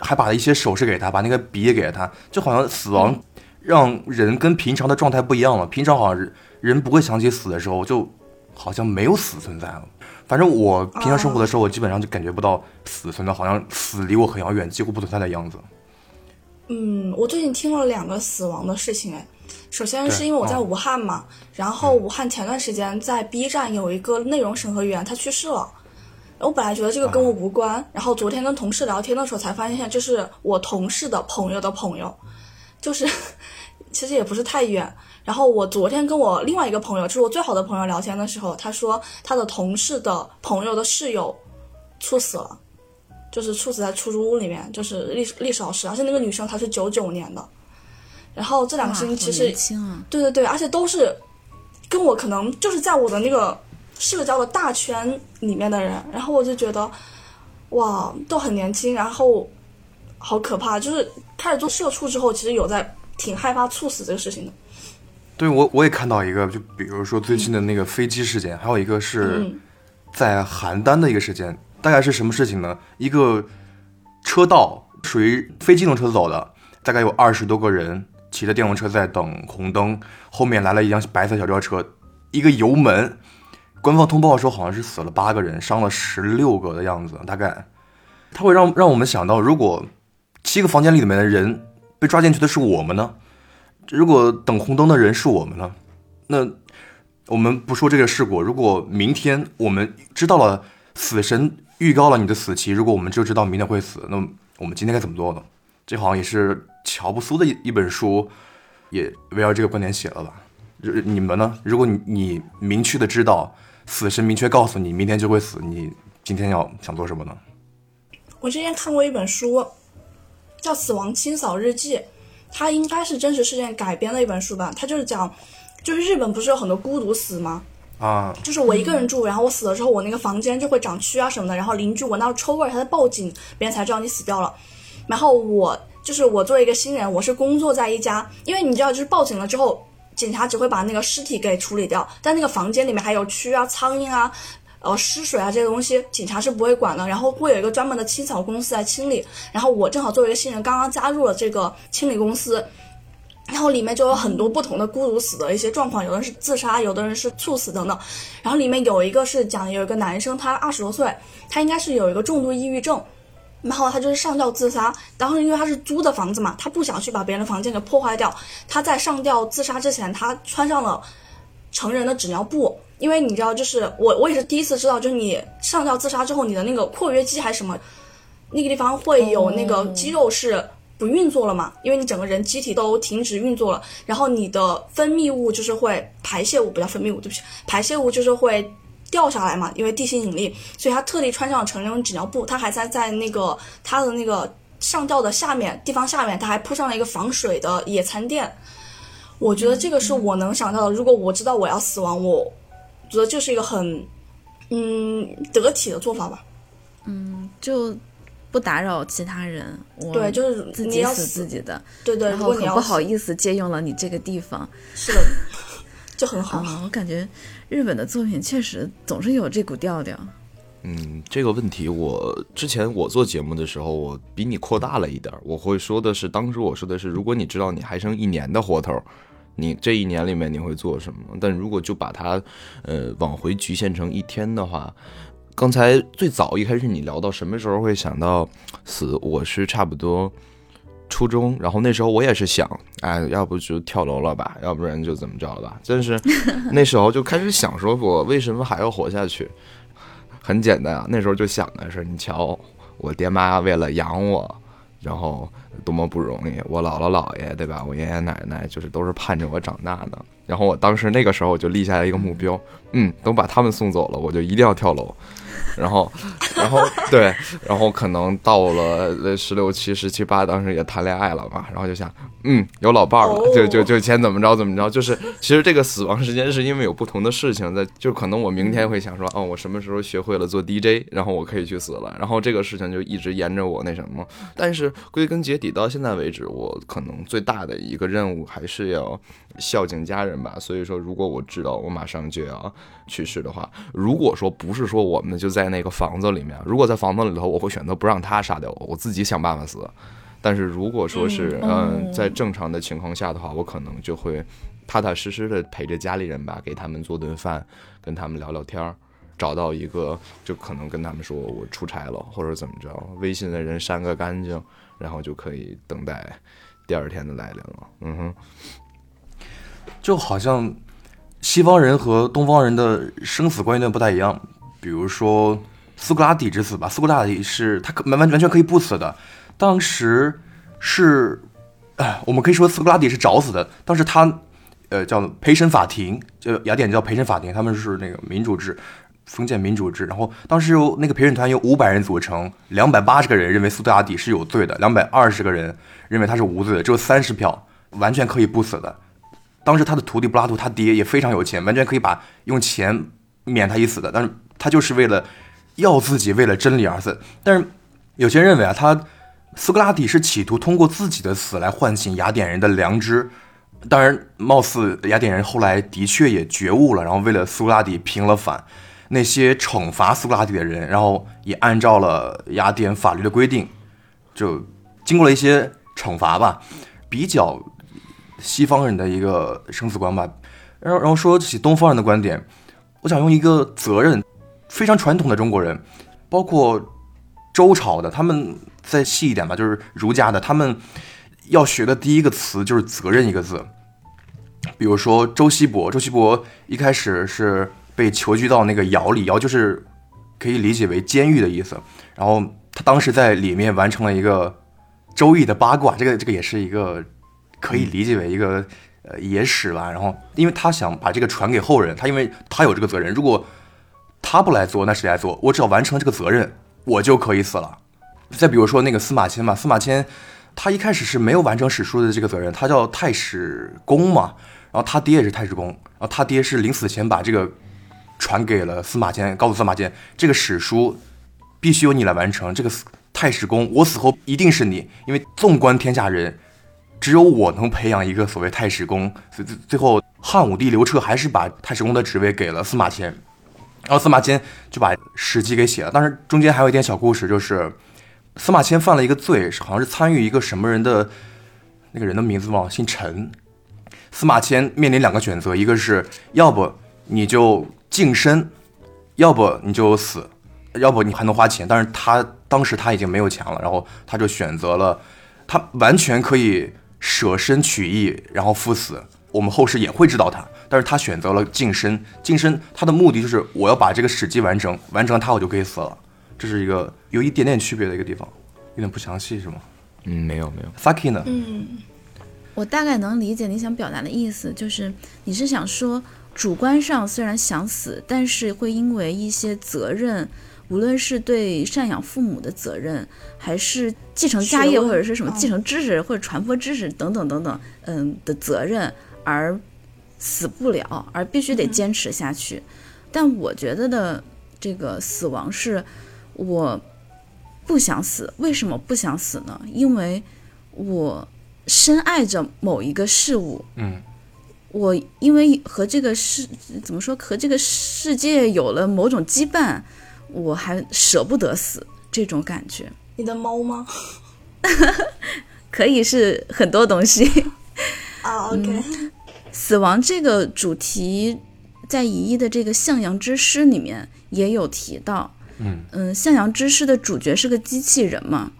还把一些首饰给他，把那个笔也给了他，就好像死亡让人跟平常的状态不一样了。平常好像人不会想起死的时候，就好像没有死存在了。反正我平常生活的时候，我基本上就感觉不到死存在，好像死离我很遥远，几乎不存在的样子。嗯，我最近听了两个死亡的事情，哎，首先是因为我在武汉嘛，然后武汉前段时间在 B 站有一个内容审核员，他去世了。我本来觉得这个跟我无关，然后昨天跟同事聊天的时候才发现，这是我同事的朋友的朋友，就是 (laughs) 其实也不是太远。然后我昨天跟我另外一个朋友，就是我最好的朋友聊天的时候，他说他的同事的朋友的室友猝死了，就是猝死在出租屋里面，就是历历史老师，而且那个女生她是九九年的。然后这两个事情其实，对对对，而且都是跟我可能就是在我的那个社交的大圈里面的人，然后我就觉得哇，都很年轻，然后好可怕，就是开始做社畜之后，其实有在挺害怕猝死这个事情的。对我我也看到一个，就比如说最近的那个飞机事件，还有一个是在邯郸的一个事件，大概是什么事情呢？一个车道属于非机动车走的，大概有二十多个人骑着电动车在等红灯，后面来了一辆白色小轿车，一个油门，官方通报说好像是死了八个人，伤了十六个的样子，大概，它会让让我们想到，如果七个房间里面的人被抓进去的是我们呢？如果等红灯的人是我们呢？那我们不说这个事故。如果明天我们知道了死神预告了你的死期，如果我们就知道明天会死，那我们今天该怎么做呢？这好像也是乔布斯的一一本书，也围绕这个观点写了吧？你们呢？如果你你明确的知道死神明确告诉你明天就会死，你今天要想做什么呢？我之前看过一本书，叫《死亡清扫日记》，它应该是真实事件改编的一本书吧。它就是讲，就是日本不是有很多孤独死吗？啊，就是我一个人住，然后我死了之后，我那个房间就会长蛆啊什么的，然后邻居闻到臭味，他在报警，别人才知道你死掉了。然后我就是我作为一个新人，我是工作在一家，因为你知道，就是报警了之后，警察只会把那个尸体给处理掉，但那个房间里面还有蛆啊、苍蝇啊、呃湿水啊这些东西，警察是不会管的。然后会有一个专门的清扫公司来清理。然后我正好作为一个新人，刚刚加入了这个清理公司。然后里面就有很多不同的孤独死的一些状况，有的人是自杀，有的人是猝死等等。然后里面有一个是讲有一个男生，他二十多岁，他应该是有一个重度抑郁症，然后他就是上吊自杀。然后因为他是租的房子嘛，他不想去把别人的房间给破坏掉。他在上吊自杀之前，他穿上了成人的纸尿布，因为你知道，就是我我也是第一次知道，就是你上吊自杀之后，你的那个括约肌还是什么，那个地方会有那个肌肉是。不运作了嘛？因为你整个人机体都停止运作了，然后你的分泌物就是会排泄物，不叫分泌物，对不起，排泄物就是会掉下来嘛，因为地心引力，所以他特地穿上成人纸尿布，他还在在那个他的那个上吊的下面地方下面，他还铺上了一个防水的野餐垫。我觉得这个是我能想到的。如果我知道我要死亡，我觉得这是一个很嗯得体的做法吧。嗯，就。不打扰其他人，我对，就是自己死自己的，对对，然后很不好意思借用了你这个地方，是的，就很好。我感觉日本的作品确实总是有这股调调。嗯，这个问题我之前我做节目的时候，我比你扩大了一点，我会说的是，当时我说的是，如果你知道你还剩一年的活头，你这一年里面你会做什么？但如果就把它呃往回局限成一天的话。刚才最早一开始你聊到什么时候会想到死，我是差不多初中，然后那时候我也是想，哎，要不就跳楼了吧，要不然就怎么着了吧。但是 (laughs) 那时候就开始想，说我为什么还要活下去？很简单啊，那时候就想的是，你瞧，我爹妈为了养我，然后多么不容易，我姥姥姥爷对吧？我爷爷奶奶就是都是盼着我长大的。然后我当时那个时候我就立下来一个目标，嗯，等把他们送走了，我就一定要跳楼。然后，然后对，然后可能到了十六七、十七八，当时也谈恋爱了嘛，然后就想，嗯，有老伴儿了，就就就先怎么着怎么着。就是其实这个死亡时间是因为有不同的事情在，就可能我明天会想说，哦，我什么时候学会了做 DJ，然后我可以去死了。然后这个事情就一直沿着我那什么。但是归根结底到现在为止，我可能最大的一个任务还是要孝敬家人吧。所以说，如果我知道我马上就要去世的话，如果说不是说我们就在。那个房子里面，如果在房子里头，我会选择不让他杀掉我，我自己想办法死。但是如果说是嗯，在正常的情况下的话，我可能就会踏踏实实的陪着家里人吧，给他们做顿饭，跟他们聊聊天儿，找到一个就可能跟他们说我出差了或者怎么着，微信的人删个干净，然后就可以等待第二天的来临了。嗯哼，就好像西方人和东方人的生死观念不太一样。比如说苏格拉底之死吧，苏格拉底是他可完完完全可以不死的。当时是，哎，我们可以说苏格拉底是找死的。当时他，呃，叫陪审法庭，就雅典叫陪审法庭，他们是那个民主制，封建民主制。然后当时由那个陪审团由五百人组成，两百八十个人认为苏格拉底是有罪的，两百二十个人认为他是无罪的，只有三十票，完全可以不死的。当时他的徒弟柏拉图他爹也非常有钱，完全可以把用钱免他一死的，但是。他就是为了要自己为了真理而死，但是有些人认为啊，他苏格拉底是企图通过自己的死来唤醒雅典人的良知。当然，貌似雅典人后来的确也觉悟了，然后为了苏格拉底平了反。那些惩罚苏格拉底的人，然后也按照了雅典法律的规定，就经过了一些惩罚吧。比较西方人的一个生死观吧。然后，然后说起东方人的观点，我想用一个责任。非常传统的中国人，包括周朝的，他们再细一点吧，就是儒家的，他们要学的第一个词就是“责任”一个字。比如说周西伯，周西伯一开始是被囚拘到那个窑里，窑就是可以理解为监狱的意思。然后他当时在里面完成了一个《周易》的八卦，这个这个也是一个可以理解为一个呃野史吧。然后因为他想把这个传给后人，他因为他有这个责任，如果他不来做，那谁来做？我只要完成这个责任，我就可以死了。再比如说那个司马迁嘛，司马迁他一开始是没有完成史书的这个责任，他叫太史公嘛，然后他爹也是太史公，然后他爹是临死前把这个传给了司马迁，告诉司马迁这个史书必须由你来完成，这个太史公我死后一定是你，因为纵观天下人，只有我能培养一个所谓太史公，最最最后汉武帝刘彻还是把太史公的职位给了司马迁，然后司马迁就把《史记》给写了，但是中间还有一点小故事，就是。司马迁犯了一个罪，好像是参与一个什么人的，那个人的名字忘了，姓陈。司马迁面临两个选择，一个是要不你就净身，要不你就死，要不你还能花钱。但是他当时他已经没有钱了，然后他就选择了，他完全可以舍身取义，然后赴死。我们后世也会知道他，但是他选择了净身。净身他的目的就是我要把这个史记完成，完成他我就可以死了。这是一个有一点点区别的一个地方，有点不详细是吗？嗯，没有没有。Fucky 呢？嗯，我大概能理解你想表达的意思，就是你是想说，主观上虽然想死，但是会因为一些责任，无论是对赡养父母的责任，还是继承家业或者是什么继承知识或者传播知识等等等等，嗯的责任而死不了，而必须得坚持下去。但我觉得的这个死亡是。我不想死，为什么不想死呢？因为我深爱着某一个事物。嗯，我因为和这个世怎么说，和这个世界有了某种羁绊，我还舍不得死，这种感觉。你的猫吗？可以是很多东西。啊，(laughs) OK。死亡这个主题，在乙一的这个《向阳之诗》里面也有提到。嗯嗯，向阳之诗的主角是个机器人嘛？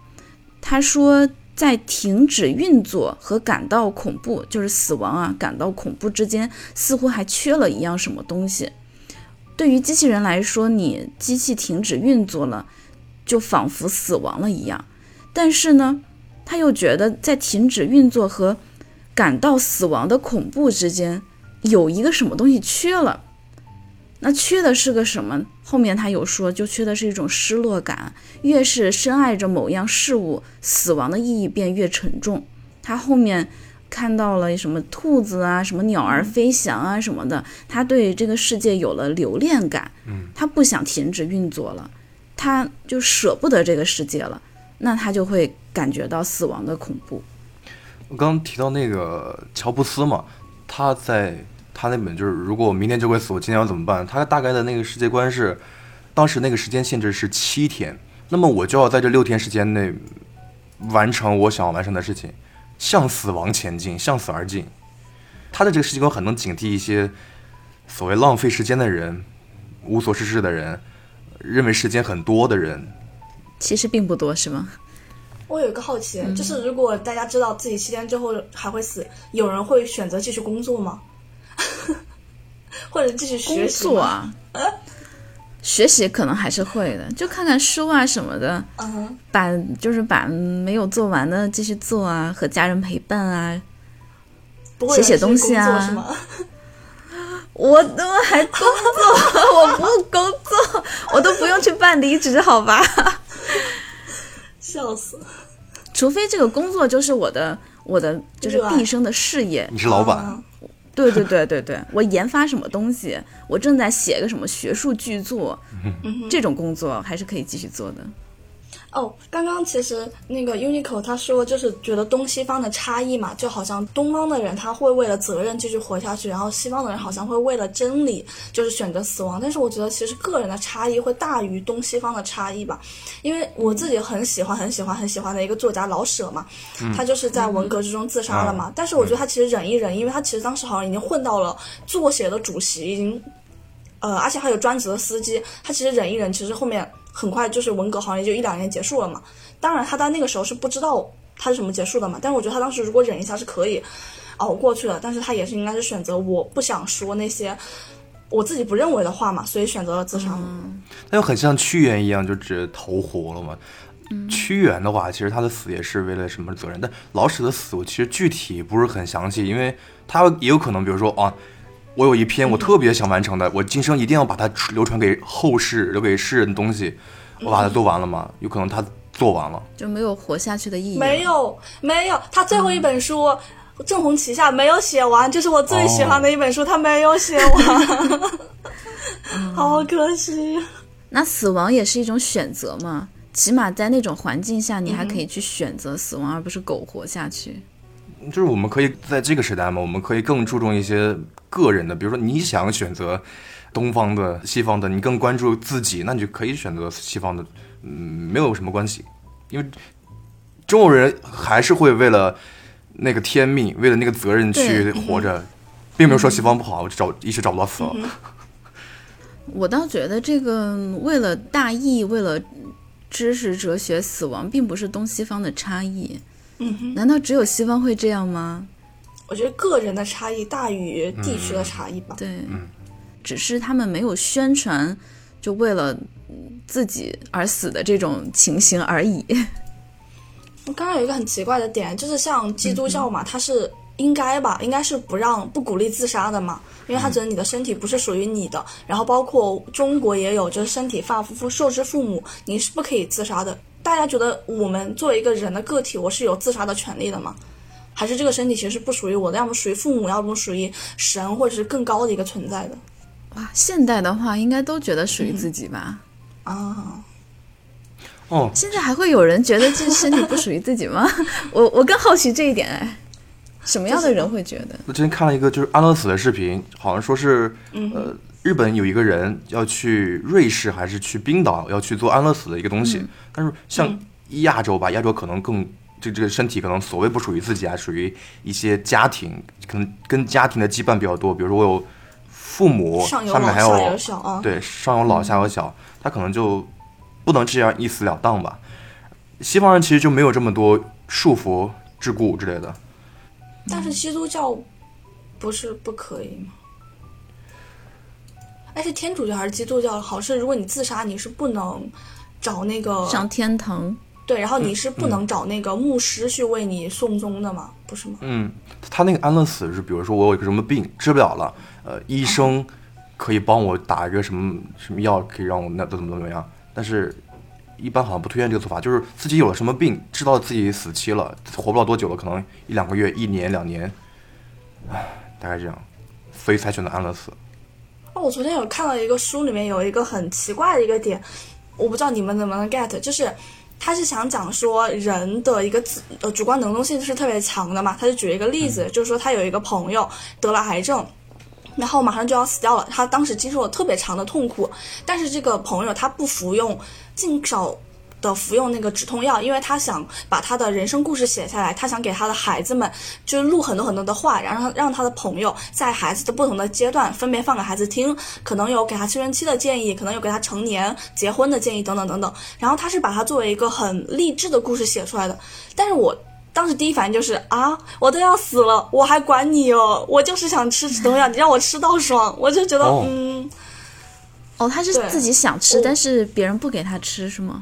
他说，在停止运作和感到恐怖，就是死亡啊，感到恐怖之间，似乎还缺了一样什么东西。对于机器人来说，你机器停止运作了，就仿佛死亡了一样。但是呢，他又觉得在停止运作和感到死亡的恐怖之间，有一个什么东西缺了。那缺的是个什么？后面他有说，就缺的是一种失落感。越是深爱着某样事物，死亡的意义便越沉重。他后面看到了什么兔子啊，什么鸟儿飞翔啊什么的，他对这个世界有了留恋感。嗯，他不想停止运作了，他就舍不得这个世界了。那他就会感觉到死亡的恐怖。我刚刚提到那个乔布斯嘛，他在。他那本就是，如果我明天就会死，我今天要怎么办？他大概的那个世界观是，当时那个时间限制是七天，那么我就要在这六天时间内完成我想要完成的事情，向死亡前进，向死而进。他的这个世界观很能警惕一些所谓浪费时间的人、无所事事的人、认为时间很多的人。其实并不多，是吗？我有一个好奇，就是如果大家知道自己七天之后还会死，有人会选择继续工作吗？(laughs) 或者继续学习啊，(laughs) 学习可能还是会的，就看看书啊什么的，嗯，把就是把没有做完的继续做啊，和家人陪伴啊，写写东西啊。(laughs) 我都还工作，我不工作，我都不用去办离职，好吧？笑死！除非这个工作就是我的，我的就是毕生的事业。你是老板。对对对对对，我研发什么东西，我正在写个什么学术巨作，这种工作还是可以继续做的。哦，刚刚其实那个 Uniqlo 他说就是觉得东西方的差异嘛，就好像东方的人他会为了责任继续活下去，然后西方的人好像会为了真理就是选择死亡。但是我觉得其实个人的差异会大于东西方的差异吧，因为我自己很喜欢很喜欢很喜欢的一个作家老舍嘛，他就是在文革之中自杀了嘛。但是我觉得他其实忍一忍，因为他其实当时好像已经混到了作协的主席，已经呃，而且还有专职的司机，他其实忍一忍，其实后面。很快就是文革，好像也就一两年结束了嘛。当然，他在那个时候是不知道他是什么结束的嘛。但是我觉得他当时如果忍一下是可以熬过去的。但是他也是应该是选择我不想说那些我自己不认为的话嘛，所以选择了自杀。那就很像屈原一样，就只投湖了嘛。屈原的话，其实他的死也是为了什么责任？但老舍的死，我其实具体不是很详细，因为他也有可能，比如说啊。我有一篇我特别想完成的，我今生一定要把它流传给后世，留给世人的东西，我把它做完了吗？有可能他做完了。就没有活下去的意义。没，有没有，他最后一本书《正红旗下》没有写完，就是我最喜欢的一本书，他没有写完，(laughs) 好可惜。那死亡也是一种选择嘛？起码在那种环境下，你还可以去选择死亡，而不是苟活下去。就是我们可以在这个时代嘛，我们可以更注重一些个人的，比如说你想选择东方的、西方的，你更关注自己，那你就可以选择西方的，嗯，没有什么关系，因为中国人还是会为了那个天命，为了那个责任去活着，并没有说西方不好，我找一直找不到死了。我倒觉得这个为了大义，为了知识、哲学，死亡并不是东西方的差异。嗯哼，难道只有西方会这样吗？我觉得个人的差异大于地区的差异吧。对，只是他们没有宣传，就为了嗯自己而死的这种情形而已。我 (laughs) 刚刚有一个很奇怪的点，就是像基督教嘛，它是应该吧，应该是不让不鼓励自杀的嘛，因为他觉得你的身体不是属于你的。然后包括中国也有，就是身体发肤肤受之父母，你是不可以自杀的。大家觉得我们作为一个人的个体，我是有自杀的权利的吗？还是这个身体其实是不属于我的，要么属于父母，要么属于神，或者是更高的一个存在的哇，现代的话应该都觉得属于自己吧？啊？哦，现在还会有人觉得这身体不属于自己吗？(laughs) 我我更好奇这一点哎，什么样的人会觉得？我之前看了一个就是安乐死的视频，好像说是，呃，日本有一个人要去瑞士还是去冰岛要去做安乐死的一个东西，但是像亚洲吧，亚洲可能更这这个身体可能所谓不属于自己啊，属于一些家庭，可能跟家庭的羁绊比较多，比如说我有父母，上面还有有小啊。对上有老下有小，他可能就不能这样一死了当吧。西方人其实就没有这么多束缚、桎梏之类的。但是基督教不是不可以吗？哎，是天主教还是基督教？好像是如果你自杀，你是不能找那个上天堂？对，然后你是不能找那个牧师去为你送终的嘛，不是吗？嗯，他那个安乐死是，比如说我有一个什么病治不了了，呃，医生可以帮我打一个什么什么药，可以让我那怎么怎么样，但是一般好像不推荐这个做法，就是自己有了什么病，知道自己死期了，活不了多久了，可能一两个月、一年、两年，唉，大概这样，所以才选择安乐死。哦，我昨天有看到一个书，里面有一个很奇怪的一个点，我不知道你们能不能 get，就是他是想讲说人的一个自呃主观能动性是特别强的嘛，他就举了一个例子，就是说他有一个朋友得了癌症。然后马上就要死掉了，他当时经受了特别长的痛苦，但是这个朋友他不服用，尽少的服用那个止痛药，因为他想把他的人生故事写下来，他想给他的孩子们就是录很多很多的话，然后让他的朋友在孩子的不同的阶段分别放给孩子听，可能有给他青春期的建议，可能有给他成年结婚的建议等等等等。然后他是把它作为一个很励志的故事写出来的，但是我。当时第一反应就是啊，我都要死了，我还管你哦，我就是想吃止痛药，你让我吃到爽，我就觉得、哦嗯，哦，他是自己想吃，但是别人不给他吃是吗？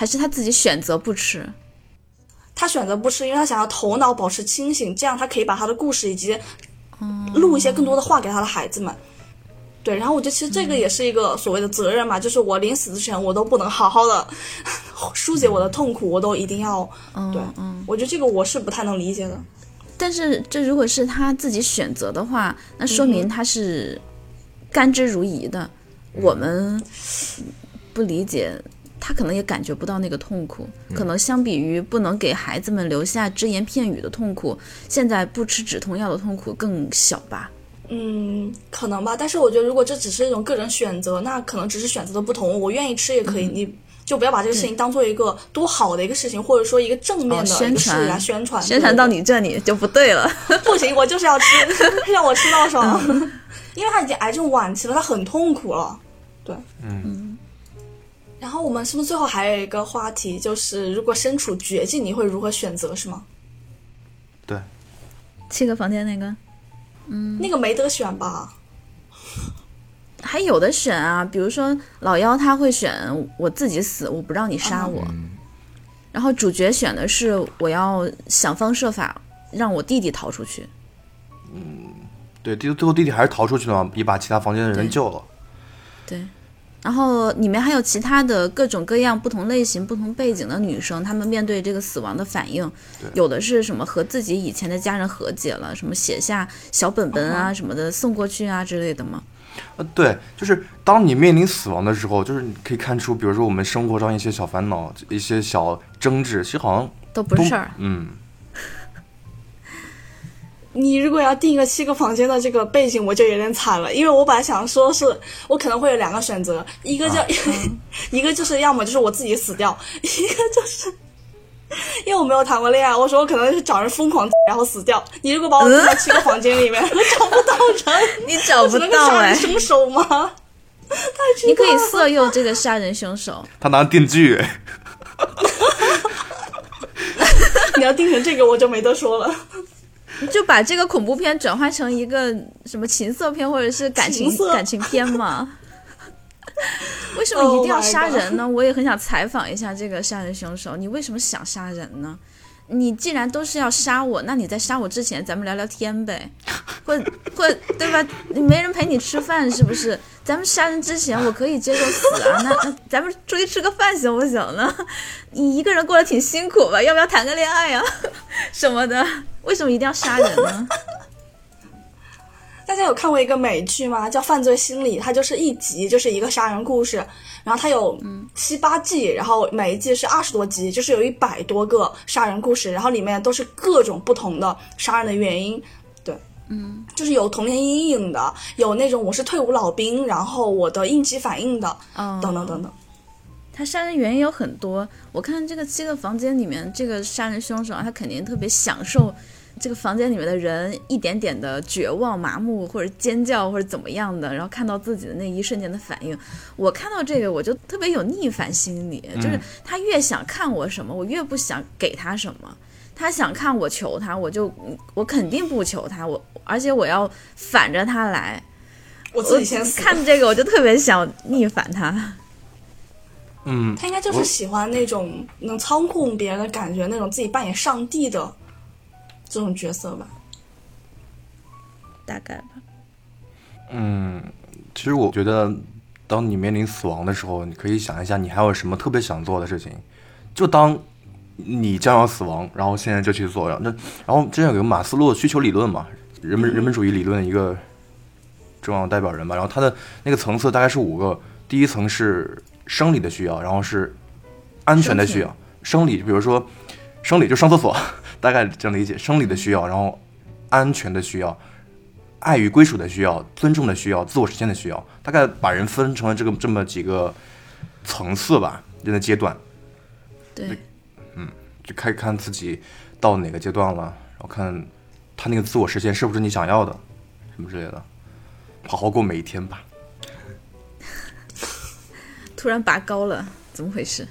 还是他自己选择不吃？他选择不吃，因为他想要头脑保持清醒，这样他可以把他的故事以及录一些更多的话给他的孩子们。对，然后我觉得其实这个也是一个所谓的责任嘛，就是我临死之前我都不能好好的 (laughs) 疏解我的痛苦，我都一定要。嗯对，嗯，我觉得这个我是不太能理解的。但是这如果是他自己选择的话，那说明他是甘之如饴的。我们不理解，他可能也感觉不到那个痛苦。可能相比于不能给孩子们留下只言片语的痛苦，现在不吃止痛药的痛苦更小吧？嗯，可能吧，但是我觉得如果这只是一种个人选择，那可能只是选择的不同。我愿意吃也可以，嗯你就不要把这个事情当做一个多好的一个事情，或者说一个正面哦，的宣传来传宣传。宣传到你这里就不对了。不行，我就是要吃，(laughs) 让我吃到爽，因为他已经癌症晚期了，他很痛苦了。对，嗯。然后我们是不是最后还有一个话题，就是如果身处绝境，你会如何选择？是吗？对，七个房间那个嗯那个没得选吧？还有的选啊，比如说老妖他会选我自己死，我不让你杀我。然后主角选的是我要想方设法让我弟弟逃出去。嗯对，最最后弟弟还是逃出去了嘛，也把其他房间的人救了。对，然后里面还有其他的各种各样、不同类型、不同背景的女生，她们面对这个死亡的反应，有的是什么和自己以前的家人和解了，什么写下小本本啊什么的送过去啊之类的吗？呃，对，就是当你面临死亡的时候，就是你可以看出，比如说我们生活上一些小烦恼、一些小争执，其实好像都不是事儿。嗯，你如果要定一个七个房间的这个背景，我就有点惨了，因为我本来想说是我可能会有两个选择，一个就、(laughs) 一个就是要么就是我自己死掉，(laughs) 一个就是因为我没有谈过恋爱，我说我可能是找人疯狂 (laughs) 然后死掉。你如果把我定在七个房间里面，我找不到人，你找不到哎、杀人凶手吗？你可以色诱这个杀人凶手，他拿电锯，哎你要定成这个，我就没得说了。你就把这个恐怖片转换成一个什么情色片或者是感情情感情片嘛？(laughs) 为什么一定要 Oh 杀人呢我也很想采访一下这个杀人凶手，你为什么想杀人呢？你既然都是要杀我，那你在杀我之前，咱们聊聊天呗，(laughs) 或或对吧？没人陪你吃饭是不是？咱们杀人之前，我可以接受死啊，那那咱们出去吃个饭行不行呢？(laughs) 你一个人过得挺辛苦吧？要不要谈个恋爱呀、(laughs) 什么的？为什么一定要杀人呢？大家有看过一个美剧吗？叫《犯罪心理》，它就是一集就是一个杀人故事，然后它有七八季，然后每一季是二十多集，就是有一百多个杀人故事，然后里面都是各种不同的杀人的原因。对，嗯，就是有童年阴影的，有那种我是退伍老兵，然后我的应激反应的，哦等等等等。他杀人原因有很多，我看这个七个房间里面，这个杀人凶手啊，他肯定特别享受这个房间里面的人一点点的绝望、麻木或者尖叫或者怎么样的，然后看到自己的那一瞬间的反应。我看到这个我就特别有逆反心理，就是他越想看我什么，我越不想给他什么。他想看我求他，我就我肯定不求他，我而且我要反着他来。我自己先死。看这个我就特别想逆反他。嗯，他应该就是喜欢那种能操控别人的感觉，那种自己扮演上帝的这种角色吧。大概吧。嗯，其实我觉得，当你面临死亡的时候，你可以想一下，你还有什么特别想做的事情。就当你将要死亡，然后现在就去做。那然后之前有个马斯洛需求理论嘛，人本人本主义理论的一个重要代表人吧。然后他的那个层次大概是五个，第一层是生理的需要，然后是安全的需要。生理，比如说生理就上厕所，大概这样理解。生理的需要，然后安全的需要。爱与归属的需要、尊重的需要、自我实现的需要，大概把人分成了这个这么几个层次吧，人的阶段，对，嗯就看看自己到哪个阶段了，然后看他那个自我实现是不是你想要的，什么之类的，好好过每一天吧。(laughs) 突然拔高了，怎么回事？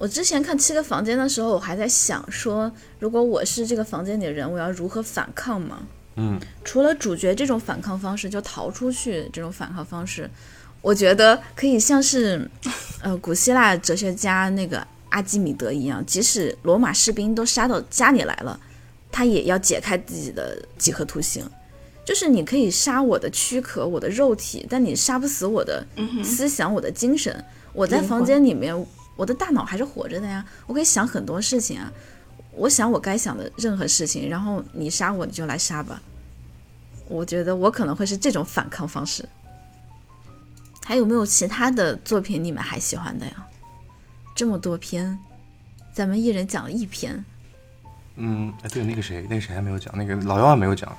我之前看《七个房间》的时候，我还在想说，如果我是这个房间里的人，我要如何反抗嘛？嗯，除了主角这种反抗方式，就逃出去这种反抗方式，我觉得可以像是，呃，古希腊哲学家那个阿基米德一样，即使罗马士兵都杀到家里来了，他也要解开自己的几何图形。就是你可以杀我的躯壳、我的肉体，但你杀不死我的思想、我的精神。我在房间里面，我的大脑还是活着的呀，我可以想很多事情啊。我想我该想的任何事情，然后你杀我，你就来杀吧。我觉得我可能会是这种反抗方式。还有没有其他的作品你们还喜欢的呀？这么多篇，咱们一人讲了一篇。嗯，哎，对，那个谁，那个谁还没有讲，那个老幺还没有讲。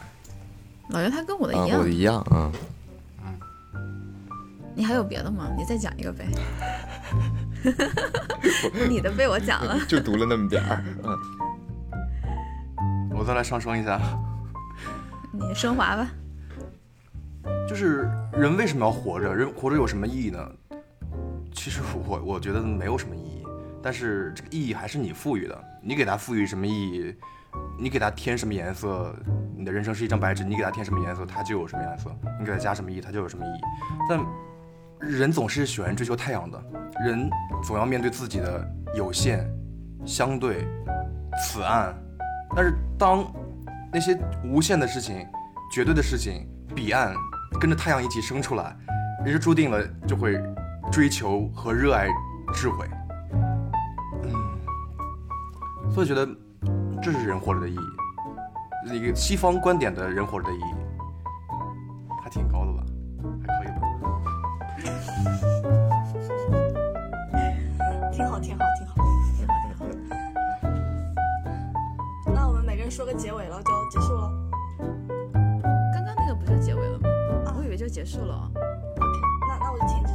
老幺他跟我的啊，一样，我的一样啊。你还有别的吗？你再讲一个呗。(laughs) (laughs) 你的被我讲了，就读了那么点儿。(laughs) 嗯，我再来上升一下，你升华吧。就是人为什么要活着？人活着有什么意义呢？其实我我觉得没有什么意义，但是这个意义还是你赋予的。你给它赋予什么意义，你给它添什么颜色，你的人生是一张白纸，你给它添什么颜色，它就有什么颜色；你给它加什么意义，它就有什么意义。但人总是喜欢追求太阳的，人总要面对自己的有限、相对、此岸。但是当那些无限的事情、绝对的事情、彼岸跟着太阳一起升出来，人就注定了就会追求和热爱智慧。嗯，所以觉得这是人活着的意义，一个西方观点的人活着的意义，还挺高的吧，挺好挺好挺好挺好挺好。那我们每个人说个结尾了，就结束了。刚刚那个不就结尾了吗？啊，我以为就结束了。那那我就停止。